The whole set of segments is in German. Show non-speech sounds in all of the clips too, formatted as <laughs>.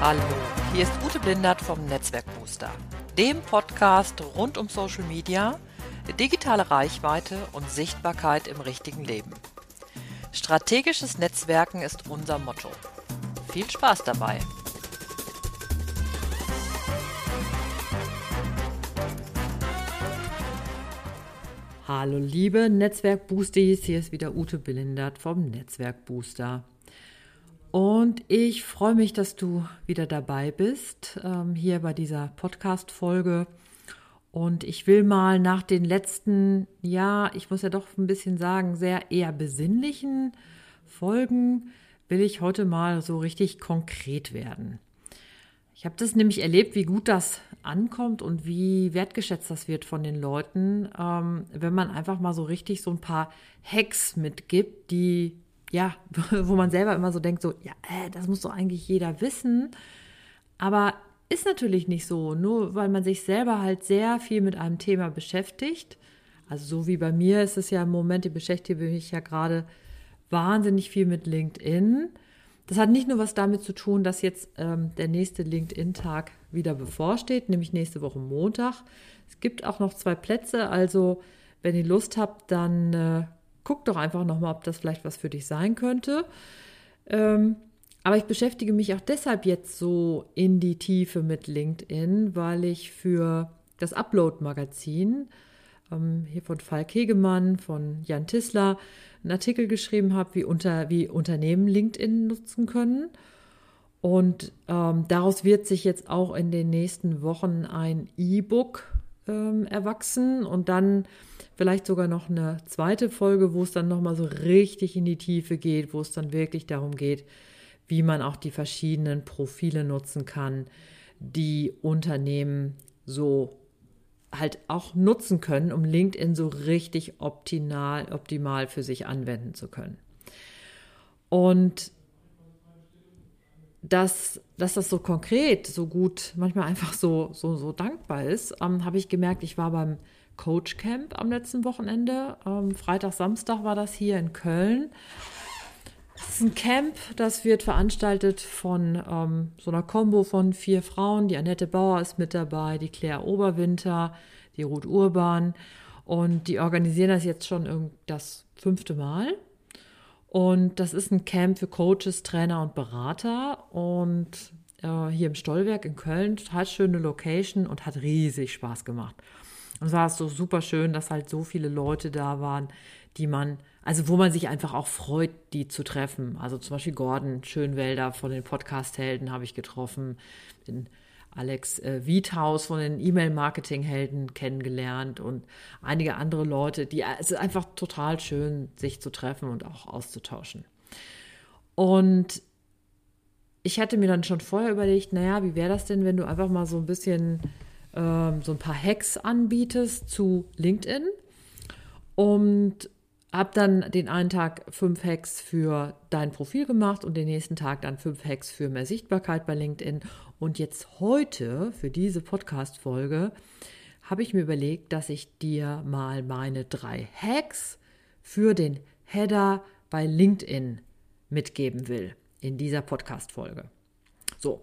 Hallo, hier ist Ute Blindert vom Netzwerkbooster, dem Podcast rund um Social Media, digitale Reichweite und Sichtbarkeit im richtigen Leben. Strategisches Netzwerken ist unser Motto. Viel Spaß dabei! Hallo liebe Netzwerkboosties, hier ist wieder Ute Billindert vom Netzwerkbooster. Und ich freue mich, dass du wieder dabei bist, ähm, hier bei dieser Podcast-Folge. Und ich will mal nach den letzten, ja, ich muss ja doch ein bisschen sagen, sehr eher besinnlichen Folgen, will ich heute mal so richtig konkret werden. Ich habe das nämlich erlebt, wie gut das ankommt und wie wertgeschätzt das wird von den Leuten, ähm, wenn man einfach mal so richtig so ein paar Hacks mitgibt, die, ja, <laughs> wo man selber immer so denkt, so, ja, äh, das muss doch eigentlich jeder wissen. Aber ist natürlich nicht so, nur weil man sich selber halt sehr viel mit einem Thema beschäftigt. Also so wie bei mir ist es ja im Moment, ich beschäftige mich ja gerade wahnsinnig viel mit LinkedIn. Das hat nicht nur was damit zu tun, dass jetzt ähm, der nächste LinkedIn-Tag wieder bevorsteht, nämlich nächste Woche Montag. Es gibt auch noch zwei Plätze, also wenn ihr Lust habt, dann äh, guckt doch einfach nochmal, ob das vielleicht was für dich sein könnte. Ähm, aber ich beschäftige mich auch deshalb jetzt so in die Tiefe mit LinkedIn, weil ich für das Upload-Magazin ähm, hier von Falk Hegemann, von Jan Tissler, einen Artikel geschrieben habe, wie, unter, wie Unternehmen LinkedIn nutzen können. Und ähm, daraus wird sich jetzt auch in den nächsten Wochen ein E-Book ähm, erwachsen und dann vielleicht sogar noch eine zweite Folge, wo es dann nochmal so richtig in die Tiefe geht, wo es dann wirklich darum geht, wie man auch die verschiedenen Profile nutzen kann, die Unternehmen so halt auch nutzen können, um LinkedIn so richtig optimal, optimal für sich anwenden zu können. Und dass, dass das so konkret, so gut, manchmal einfach so, so, so dankbar ist, ähm, habe ich gemerkt, ich war beim Coach Camp am letzten Wochenende. Ähm, Freitag, Samstag war das hier in Köln. Das ist ein Camp, das wird veranstaltet von ähm, so einer Combo von vier Frauen. Die Annette Bauer ist mit dabei, die Claire Oberwinter, die Ruth Urban. Und die organisieren das jetzt schon das fünfte Mal. Und das ist ein Camp für Coaches, Trainer und Berater. Und äh, hier im Stollwerk in Köln, total schöne Location und hat riesig Spaß gemacht. Und es war so super schön, dass halt so viele Leute da waren, die man, also wo man sich einfach auch freut, die zu treffen. Also zum Beispiel Gordon Schönwälder von den Podcast-Helden habe ich getroffen, den Alex äh, Wiethaus von den E-Mail-Marketing-Helden kennengelernt und einige andere Leute, die es ist einfach total schön, sich zu treffen und auch auszutauschen. Und ich hatte mir dann schon vorher überlegt, naja, wie wäre das denn, wenn du einfach mal so ein bisschen ähm, so ein paar Hacks anbietest zu LinkedIn und habe dann den einen Tag fünf Hacks für dein Profil gemacht und den nächsten Tag dann fünf Hacks für mehr Sichtbarkeit bei LinkedIn. Und jetzt heute für diese Podcast-Folge habe ich mir überlegt, dass ich dir mal meine drei Hacks für den Header bei LinkedIn mitgeben will in dieser Podcast-Folge. So,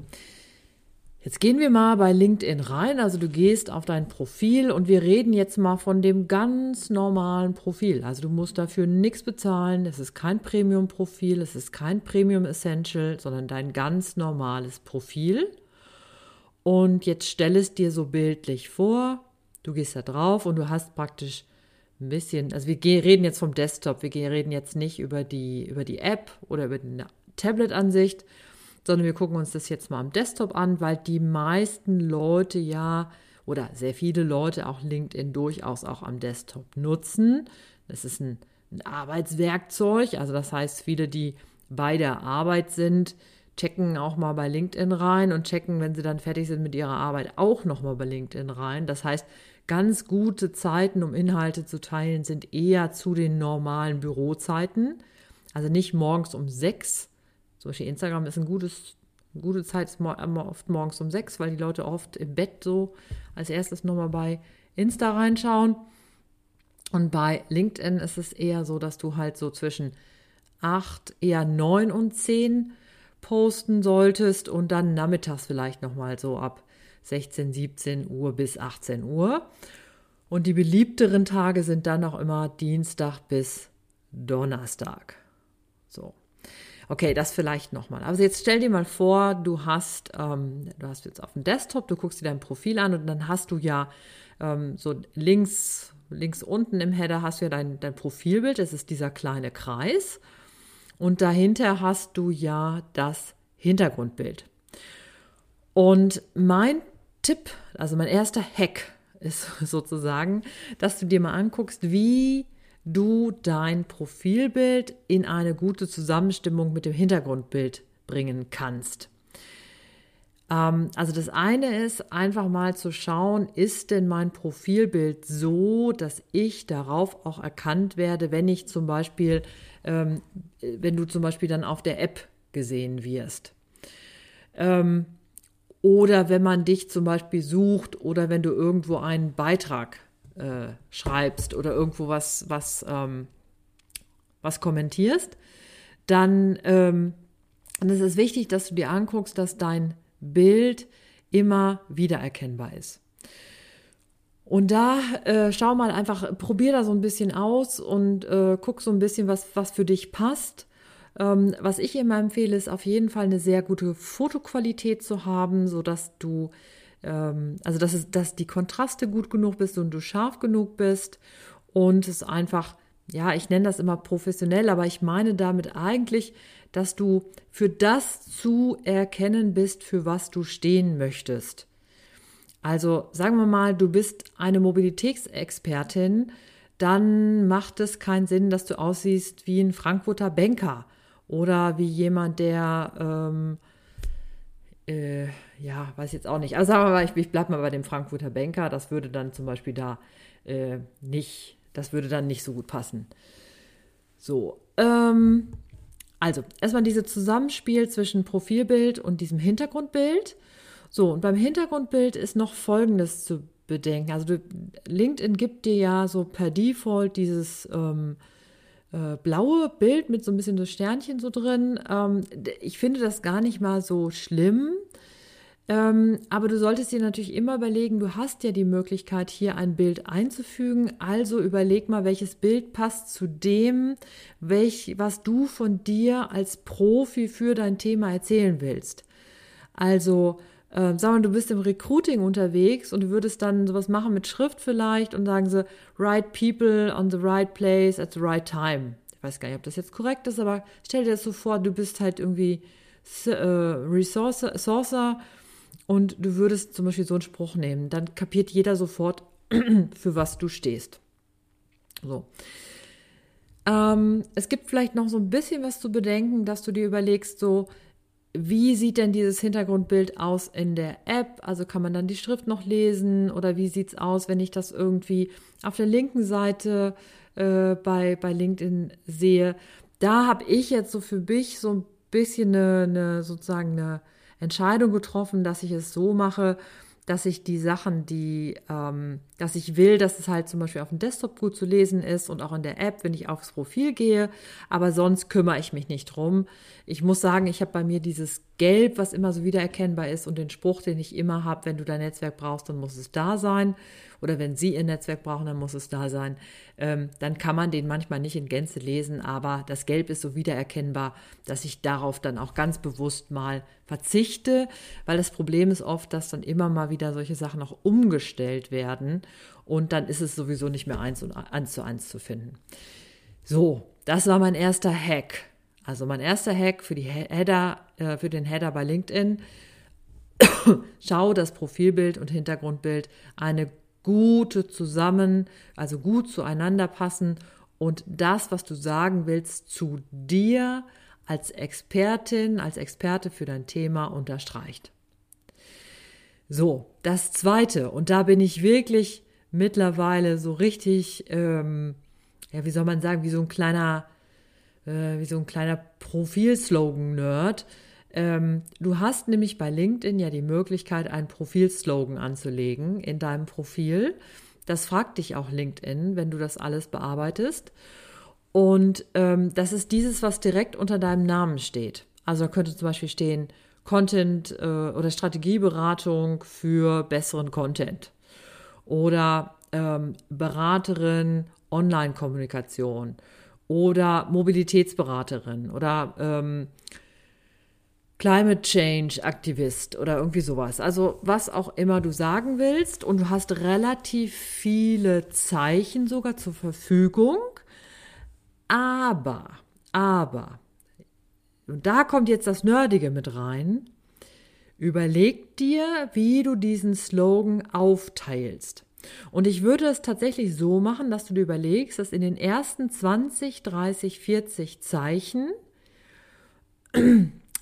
Jetzt gehen wir mal bei LinkedIn rein. Also du gehst auf dein Profil und wir reden jetzt mal von dem ganz normalen Profil. Also du musst dafür nichts bezahlen. Es ist kein Premium-Profil, es ist kein Premium Essential, sondern dein ganz normales Profil. Und jetzt stell es dir so bildlich vor. Du gehst da drauf und du hast praktisch ein bisschen, also wir reden jetzt vom Desktop, wir reden jetzt nicht über die, über die App oder über die Tablet-Ansicht, sondern wir gucken uns das jetzt mal am Desktop an, weil die meisten Leute ja oder sehr viele Leute auch LinkedIn durchaus auch am Desktop nutzen. Das ist ein, ein Arbeitswerkzeug, also das heißt, viele, die bei der Arbeit sind, checken auch mal bei LinkedIn rein und checken, wenn sie dann fertig sind mit ihrer Arbeit, auch nochmal bei LinkedIn rein. Das heißt, ganz gute Zeiten, um Inhalte zu teilen, sind eher zu den normalen Bürozeiten. Also nicht morgens um sechs, zum Beispiel Instagram ist ein gutes, eine gute Zeit, oft morgens um sechs, weil die Leute oft im Bett so als erstes nochmal bei Insta reinschauen. Und bei LinkedIn ist es eher so, dass du halt so zwischen acht, eher neun und zehn posten solltest und dann nachmittags vielleicht nochmal so ab 16, 17 Uhr bis 18 Uhr. Und die beliebteren Tage sind dann auch immer Dienstag bis Donnerstag. So. Okay, das vielleicht nochmal. Also jetzt stell dir mal vor, du hast, ähm, du hast jetzt auf dem Desktop, du guckst dir dein Profil an und dann hast du ja ähm, so links, links unten im Header hast du ja dein, dein Profilbild, das ist dieser kleine Kreis. Und dahinter hast du ja das Hintergrundbild. Und mein Tipp, also mein erster Hack ist <laughs> sozusagen, dass du dir mal anguckst, wie du dein Profilbild in eine gute Zusammenstimmung mit dem Hintergrundbild bringen kannst. Ähm, also das eine ist einfach mal zu schauen, ist denn mein Profilbild so, dass ich darauf auch erkannt werde, wenn ich zum Beispiel, ähm, wenn du zum Beispiel dann auf der App gesehen wirst. Ähm, oder wenn man dich zum Beispiel sucht oder wenn du irgendwo einen Beitrag äh, schreibst oder irgendwo was, was, ähm, was kommentierst, dann, ähm, ist es wichtig, dass du dir anguckst, dass dein Bild immer wiedererkennbar ist. Und da äh, schau mal einfach, probier da so ein bisschen aus und äh, guck so ein bisschen, was, was für dich passt. Ähm, was ich immer empfehle, ist auf jeden Fall eine sehr gute Fotoqualität zu haben, sodass du ähm, also dass, es, dass die Kontraste gut genug bist und du scharf genug bist und es einfach, ja, ich nenne das immer professionell, aber ich meine damit eigentlich, dass du für das zu erkennen bist, für was du stehen möchtest. Also sagen wir mal, du bist eine Mobilitätsexpertin, dann macht es keinen Sinn, dass du aussiehst wie ein Frankfurter Banker oder wie jemand, der ähm, äh, ja, weiß jetzt auch nicht. Aber sagen wir mal, ich, ich bleibe mal bei dem Frankfurter Banker. Das würde dann zum Beispiel da äh, nicht, das würde dann nicht so gut passen. So, ähm, also erstmal dieses Zusammenspiel zwischen Profilbild und diesem Hintergrundbild. So, und beim Hintergrundbild ist noch Folgendes zu bedenken. Also du, LinkedIn gibt dir ja so per Default dieses ähm, äh, blaue Bild mit so ein bisschen so Sternchen so drin. Ähm, ich finde das gar nicht mal so schlimm. Ähm, aber du solltest dir natürlich immer überlegen, du hast ja die Möglichkeit, hier ein Bild einzufügen. Also überleg mal, welches Bild passt zu dem, welch, was du von dir als Profi für dein Thema erzählen willst. Also, äh, sag mal, du bist im Recruiting unterwegs und du würdest dann sowas machen mit Schrift vielleicht und sagen sie, right people on the right place at the right time. Ich weiß gar nicht, ob das jetzt korrekt ist, aber stell dir das so vor, du bist halt irgendwie äh, Resourcer und du würdest zum Beispiel so einen Spruch nehmen, dann kapiert jeder sofort, <clears throat> für was du stehst. So. Ähm, es gibt vielleicht noch so ein bisschen was zu bedenken, dass du dir überlegst, so, wie sieht denn dieses Hintergrundbild aus in der App? Also kann man dann die Schrift noch lesen oder wie sieht es aus, wenn ich das irgendwie auf der linken Seite äh, bei, bei LinkedIn sehe? Da habe ich jetzt so für mich so ein bisschen eine, eine sozusagen eine Entscheidung getroffen, dass ich es so mache, dass ich die Sachen, die, ähm, dass ich will, dass es halt zum Beispiel auf dem Desktop gut zu lesen ist und auch in der App, wenn ich aufs Profil gehe. Aber sonst kümmere ich mich nicht drum. Ich muss sagen, ich habe bei mir dieses Gelb, was immer so wiedererkennbar ist und den Spruch, den ich immer habe, wenn du dein Netzwerk brauchst, dann muss es da sein oder wenn Sie Ihr Netzwerk brauchen, dann muss es da sein. Ähm, dann kann man den manchmal nicht in Gänze lesen, aber das Gelb ist so wiedererkennbar, dass ich darauf dann auch ganz bewusst mal verzichte, weil das Problem ist oft, dass dann immer mal wieder solche Sachen auch umgestellt werden und dann ist es sowieso nicht mehr eins, und, eins zu eins zu finden. So, das war mein erster Hack. Also mein erster Hack für die Header, äh, für den Header bei LinkedIn. <coughs> Schau das Profilbild und Hintergrundbild eine gute zusammen, also gut zueinander passen und das, was du sagen willst, zu dir als Expertin, als Experte für dein Thema unterstreicht. So, das zweite, und da bin ich wirklich mittlerweile so richtig, ähm, ja, wie soll man sagen, wie so ein kleiner, äh, wie so ein kleiner Profilslogan-Nerd. Ähm, du hast nämlich bei LinkedIn ja die Möglichkeit, einen Profilslogan anzulegen in deinem Profil. Das fragt dich auch LinkedIn, wenn du das alles bearbeitest. Und ähm, das ist dieses, was direkt unter deinem Namen steht. Also da könnte zum Beispiel stehen Content äh, oder Strategieberatung für besseren Content oder ähm, Beraterin Online-Kommunikation oder Mobilitätsberaterin oder ähm, Climate Change Aktivist oder irgendwie sowas. Also was auch immer du sagen willst und du hast relativ viele Zeichen sogar zur Verfügung. Aber, aber, und da kommt jetzt das Nerdige mit rein. Überleg dir, wie du diesen Slogan aufteilst. Und ich würde es tatsächlich so machen, dass du dir überlegst, dass in den ersten 20, 30, 40 Zeichen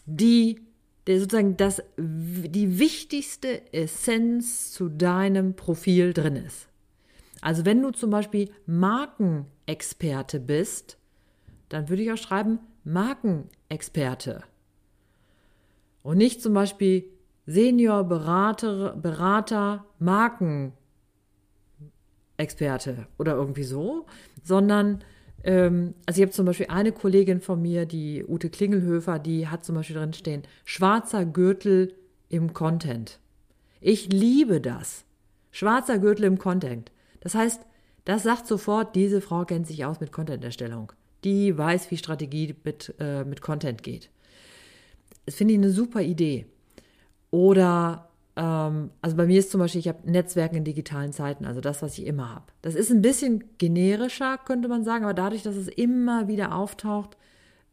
die sozusagen das, die wichtigste Essenz zu deinem Profil drin ist. Also wenn du zum Beispiel Markenexperte bist, dann würde ich auch schreiben Markenexperte. Und nicht zum Beispiel Senior Berater, Berater Markenexperte oder irgendwie so, sondern ähm, also ich habe zum Beispiel eine Kollegin von mir, die Ute Klingelhöfer, die hat zum Beispiel drin stehen, schwarzer Gürtel im Content. Ich liebe das. Schwarzer Gürtel im Content. Das heißt, das sagt sofort, diese Frau kennt sich aus mit Content-Erstellung. Die weiß, wie Strategie mit, äh, mit Content geht. Das finde ich eine super Idee. Oder ähm, also bei mir ist zum Beispiel, ich habe Netzwerken in digitalen Zeiten, also das, was ich immer habe. Das ist ein bisschen generischer, könnte man sagen, aber dadurch, dass es immer wieder auftaucht,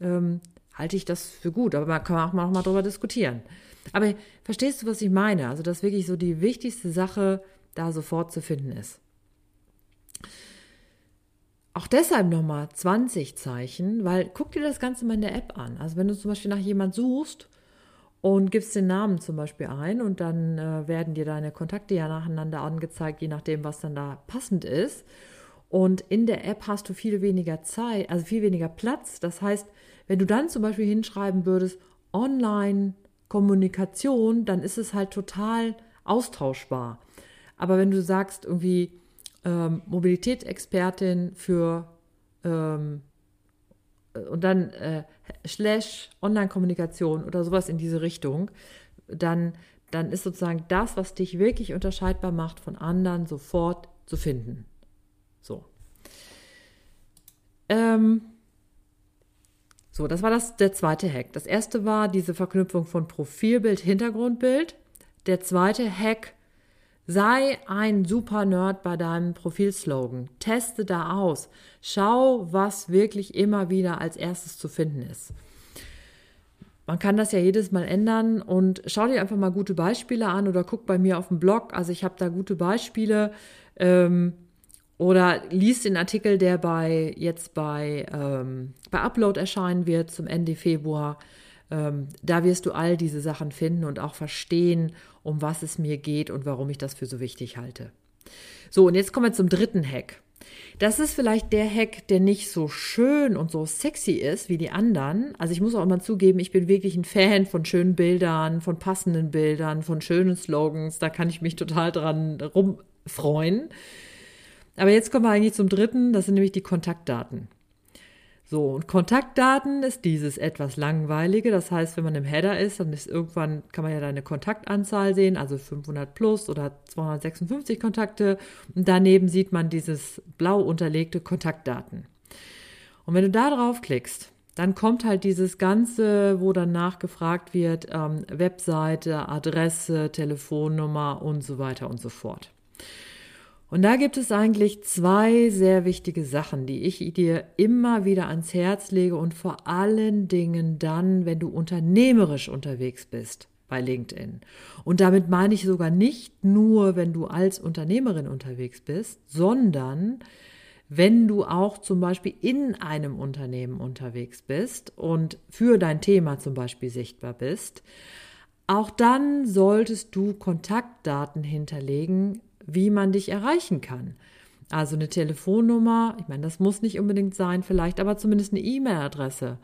ähm, halte ich das für gut. Aber man kann auch mal, auch mal drüber diskutieren. Aber verstehst du, was ich meine? Also, dass wirklich so die wichtigste Sache da sofort zu finden ist. Auch deshalb nochmal 20 Zeichen, weil guck dir das Ganze mal in der App an. Also wenn du zum Beispiel nach jemand suchst und gibst den Namen zum Beispiel ein und dann äh, werden dir deine Kontakte ja nacheinander angezeigt, je nachdem, was dann da passend ist. Und in der App hast du viel weniger Zeit, also viel weniger Platz. Das heißt, wenn du dann zum Beispiel hinschreiben würdest, Online-Kommunikation, dann ist es halt total austauschbar. Aber wenn du sagst, irgendwie ähm, Mobilitätsexpertin für ähm, und dann äh, slash Online-Kommunikation oder sowas in diese Richtung, dann, dann ist sozusagen das, was dich wirklich unterscheidbar macht von anderen, sofort zu finden. So. Ähm, so, das war das, der zweite Hack. Das erste war diese Verknüpfung von Profilbild, Hintergrundbild. Der zweite Hack Sei ein super Nerd bei deinem Profilslogan. Teste da aus. Schau, was wirklich immer wieder als erstes zu finden ist. Man kann das ja jedes Mal ändern und schau dir einfach mal gute Beispiele an oder guck bei mir auf dem Blog. Also ich habe da gute Beispiele. Ähm, oder liest den Artikel, der bei jetzt bei, ähm, bei Upload erscheinen wird zum Ende Februar. Ähm, da wirst du all diese Sachen finden und auch verstehen, um was es mir geht und warum ich das für so wichtig halte. So, und jetzt kommen wir zum dritten Hack. Das ist vielleicht der Hack, der nicht so schön und so sexy ist wie die anderen. Also ich muss auch immer zugeben, ich bin wirklich ein Fan von schönen Bildern, von passenden Bildern, von schönen Slogans. Da kann ich mich total dran rumfreuen. Aber jetzt kommen wir eigentlich zum dritten, das sind nämlich die Kontaktdaten. So, und Kontaktdaten ist dieses etwas langweilige. Das heißt, wenn man im Header ist, dann ist irgendwann, kann man ja deine Kontaktanzahl sehen, also 500 plus oder 256 Kontakte. Und daneben sieht man dieses blau unterlegte Kontaktdaten. Und wenn du da drauf klickst, dann kommt halt dieses Ganze, wo dann nachgefragt wird, ähm, Webseite, Adresse, Telefonnummer und so weiter und so fort. Und da gibt es eigentlich zwei sehr wichtige Sachen, die ich dir immer wieder ans Herz lege und vor allen Dingen dann, wenn du unternehmerisch unterwegs bist bei LinkedIn. Und damit meine ich sogar nicht nur, wenn du als Unternehmerin unterwegs bist, sondern wenn du auch zum Beispiel in einem Unternehmen unterwegs bist und für dein Thema zum Beispiel sichtbar bist. Auch dann solltest du Kontaktdaten hinterlegen, wie man dich erreichen kann. Also eine Telefonnummer, ich meine, das muss nicht unbedingt sein, vielleicht, aber zumindest eine E-Mail-Adresse.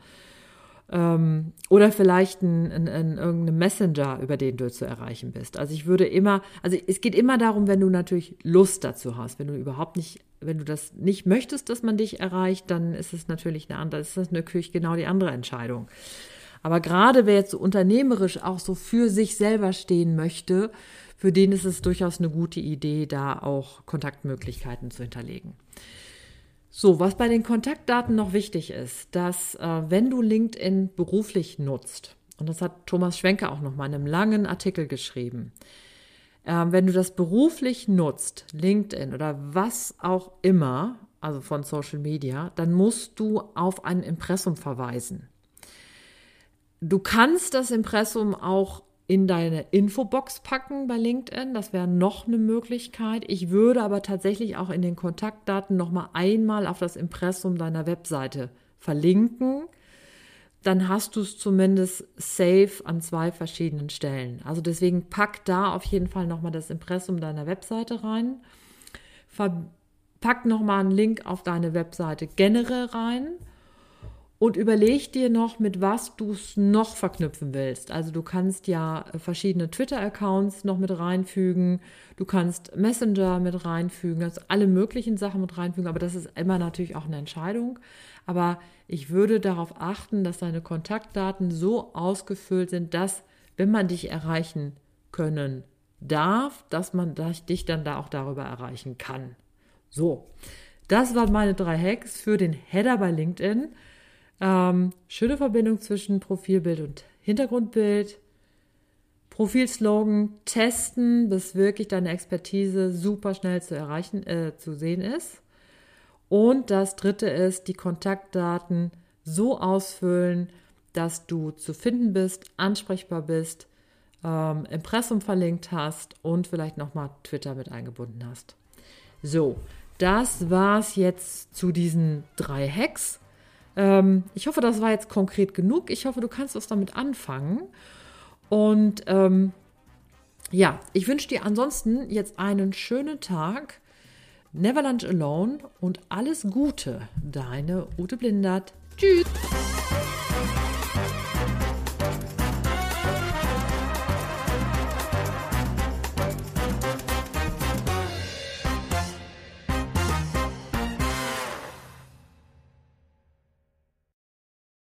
Ähm, oder vielleicht ein, ein, ein, irgendein Messenger, über den du zu erreichen bist. Also ich würde immer, also es geht immer darum, wenn du natürlich Lust dazu hast. Wenn du überhaupt nicht, wenn du das nicht möchtest, dass man dich erreicht, dann ist es natürlich eine andere, ist das natürlich genau die andere Entscheidung. Aber gerade wer jetzt so unternehmerisch auch so für sich selber stehen möchte, für den ist es durchaus eine gute Idee, da auch Kontaktmöglichkeiten zu hinterlegen. So, was bei den Kontaktdaten noch wichtig ist, dass äh, wenn du LinkedIn beruflich nutzt, und das hat Thomas Schwenker auch noch mal in einem langen Artikel geschrieben, äh, wenn du das beruflich nutzt, LinkedIn oder was auch immer, also von Social Media, dann musst du auf ein Impressum verweisen. Du kannst das Impressum auch in deine Infobox packen bei LinkedIn. Das wäre noch eine Möglichkeit. Ich würde aber tatsächlich auch in den Kontaktdaten noch mal einmal auf das Impressum deiner Webseite verlinken. Dann hast du es zumindest safe an zwei verschiedenen Stellen. Also deswegen pack da auf jeden Fall noch mal das Impressum deiner Webseite rein. Pack noch mal einen Link auf deine Webseite generell rein und überleg dir noch, mit was du es noch verknüpfen willst. Also du kannst ja äh, verschiedene Twitter-Accounts noch mit reinfügen, du kannst Messenger mit reinfügen, also alle möglichen Sachen mit reinfügen, aber das ist immer natürlich auch eine Entscheidung. Aber ich würde darauf achten, dass deine Kontaktdaten so ausgefüllt sind, dass, wenn man dich erreichen können darf, dass man dich dann da auch darüber erreichen kann. So, das waren meine drei Hacks für den Header bei LinkedIn. Ähm, schöne Verbindung zwischen Profilbild und Hintergrundbild. Profilslogan testen, bis wirklich deine Expertise super schnell zu erreichen, äh, zu sehen ist. Und das dritte ist, die Kontaktdaten so ausfüllen, dass du zu finden bist, ansprechbar bist, ähm, Impressum verlinkt hast und vielleicht nochmal Twitter mit eingebunden hast. So, das war's jetzt zu diesen drei Hacks. Ähm, ich hoffe, das war jetzt konkret genug. Ich hoffe, du kannst was damit anfangen. Und ähm, ja, ich wünsche dir ansonsten jetzt einen schönen Tag. Never Lunch Alone und alles Gute, deine Ute Blindert. Tschüss.